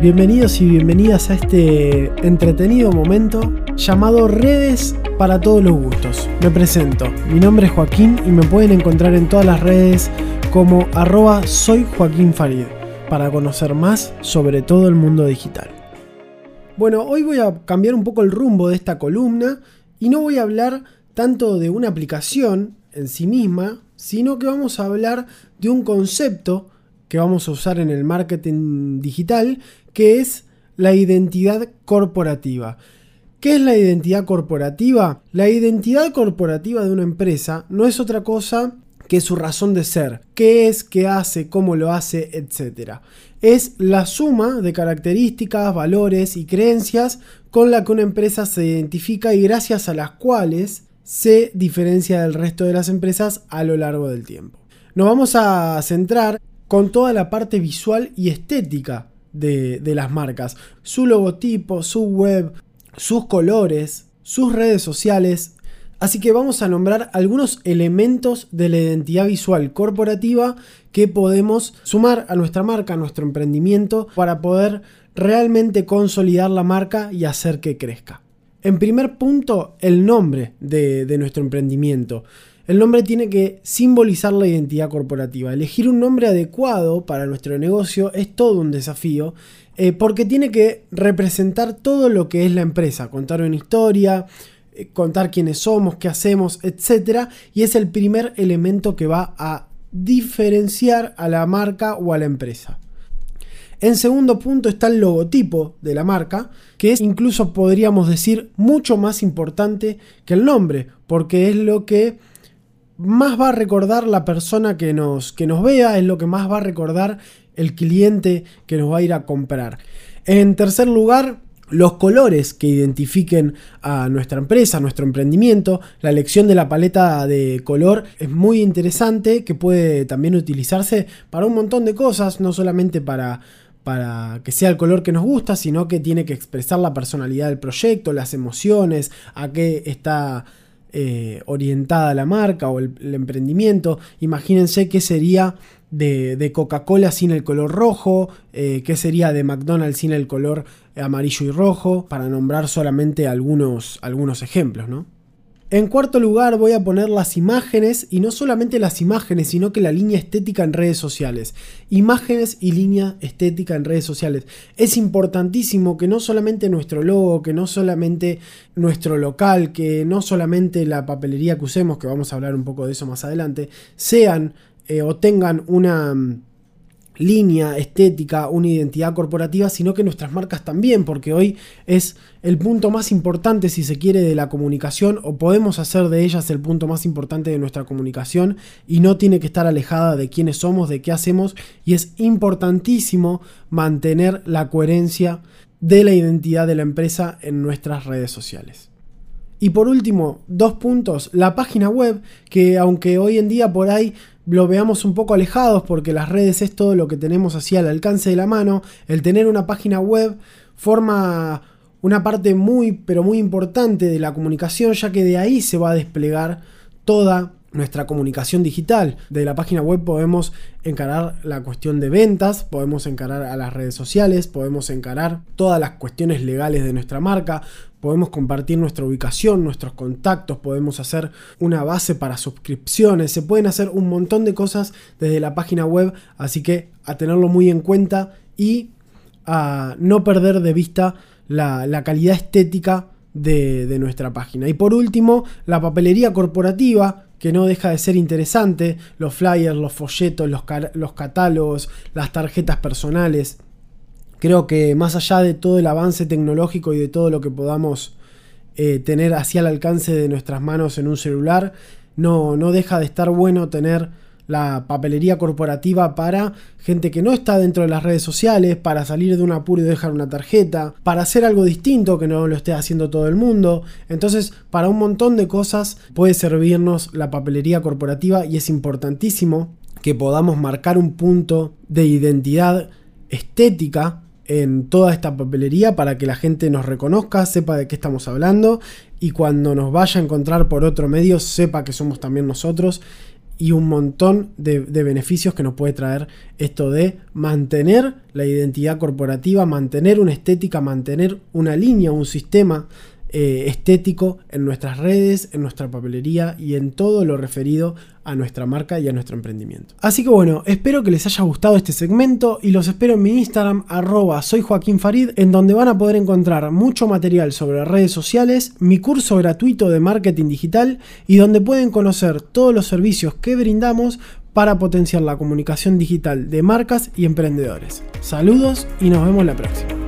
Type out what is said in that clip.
Bienvenidos y bienvenidas a este entretenido momento llamado Redes para todos los gustos. Me presento, mi nombre es Joaquín y me pueden encontrar en todas las redes como arroba soy Joaquín Farid para conocer más sobre todo el mundo digital. Bueno, hoy voy a cambiar un poco el rumbo de esta columna y no voy a hablar tanto de una aplicación en sí misma, sino que vamos a hablar de un concepto que vamos a usar en el marketing digital, que es la identidad corporativa. ¿Qué es la identidad corporativa? La identidad corporativa de una empresa no es otra cosa que su razón de ser, qué es, qué hace, cómo lo hace, etc. Es la suma de características, valores y creencias con la que una empresa se identifica y gracias a las cuales se diferencia del resto de las empresas a lo largo del tiempo. Nos vamos a centrar con toda la parte visual y estética de, las marcas. Su logotipo, su web, sus colores, sus redes sociales. Así que vamos a nombrar algunos elementos de la identidad visual corporativa que podemos sumar a nuestra marca, a nuestro emprendimiento, para poder realmente consolidar la marca y hacer que crezca. En primer punto, el nombre de, nuestro emprendimiento. El nombre tiene que simbolizar la identidad corporativa. Elegir un nombre adecuado para nuestro negocio es todo un desafío eh, porque tiene que representar todo lo que es la empresa, contar una historia, eh, contar quiénes somos, qué hacemos, etc. Y es el primer elemento que va a diferenciar a la marca o a la empresa. En segundo punto está el logotipo de la marca, que es incluso podríamos decir mucho más importante que el nombre, porque es lo que más va a recordar la persona que nos, que nos vea, es lo que más va a recordar el cliente que nos va a ir a comprar. En tercer lugar, los colores que identifiquen a nuestra empresa, a nuestro emprendimiento. La elección de la paleta de color es muy interesante, que puede también utilizarse para un montón de cosas, no solamente para, para que sea el color que nos gusta, sino que tiene que expresar la personalidad del proyecto, las emociones, a qué está eh, orientada a la marca o el, emprendimiento. Imagínense qué sería de, Coca-Cola sin el color rojo, eh, qué sería de McDonald's sin el color amarillo y rojo, para nombrar solamente algunos, algunos ejemplos, ¿no? En cuarto lugar voy a poner las imágenes y no solamente las imágenes, sino que la línea estética en redes sociales. Imágenes y línea estética en redes sociales. Es importantísimo que no solamente nuestro logo, que no solamente nuestro local, que no solamente la papelería que usemos, que vamos a hablar un poco de eso más adelante, sean eh, o tengan una línea estética, una identidad corporativa, sino que nuestras marcas también, porque hoy es el punto más importante, si se quiere, de la comunicación, o podemos hacer de ellas el punto más importante de nuestra comunicación, y no tiene que estar alejada de quiénes somos, de qué hacemos, y es importantísimo mantener la coherencia de la identidad de la empresa en nuestras redes sociales. Y por último, dos puntos, la página web, que aunque hoy en día por ahí lo veamos un poco alejados porque las redes es todo lo que tenemos así al alcance de la mano, el tener una página web forma una parte muy pero muy importante de la comunicación ya que de ahí se va a desplegar toda nuestra comunicación digital. De la página web podemos encarar la cuestión de ventas, podemos encarar a las redes sociales, podemos encarar todas las cuestiones legales de nuestra marca, podemos compartir nuestra ubicación, nuestros contactos, podemos hacer una base para suscripciones, se pueden hacer un montón de cosas desde la página web, así que a tenerlo muy en cuenta y a no perder de vista la, calidad estética de, de nuestra página. Y por último, la papelería corporativa, que no deja de ser interesante, los flyers, los folletos, los, los catálogos, las tarjetas personales. Creo que más allá de todo el avance tecnológico y de todo lo que podamos eh, tener hacia el alcance de nuestras manos en un celular, no, no deja de estar bueno tener la papelería corporativa para gente que no está dentro de las redes sociales, para salir de un apuro y dejar una tarjeta, para hacer algo distinto que no lo esté haciendo todo el mundo. Entonces, para un montón de cosas puede servirnos la papelería corporativa y es importantísimo que podamos marcar un punto de identidad estética en toda esta papelería para que la gente nos reconozca, sepa de qué estamos hablando y cuando nos vaya a encontrar por otro medio sepa que somos también nosotros y un montón de, beneficios que nos puede traer esto de mantener la identidad corporativa, mantener una estética, mantener una línea, un sistema eh, estético en nuestras redes, en nuestra papelería y en todo lo referido a nuestra marca y a nuestro emprendimiento. Así que bueno, espero que les haya gustado este segmento y los espero en mi Instagram arroba soy Joaquín Farid, en donde van a poder encontrar mucho material sobre redes sociales, mi curso gratuito de marketing digital y donde pueden conocer todos los servicios que brindamos para potenciar la comunicación digital de marcas y emprendedores. Saludos y nos vemos la próxima.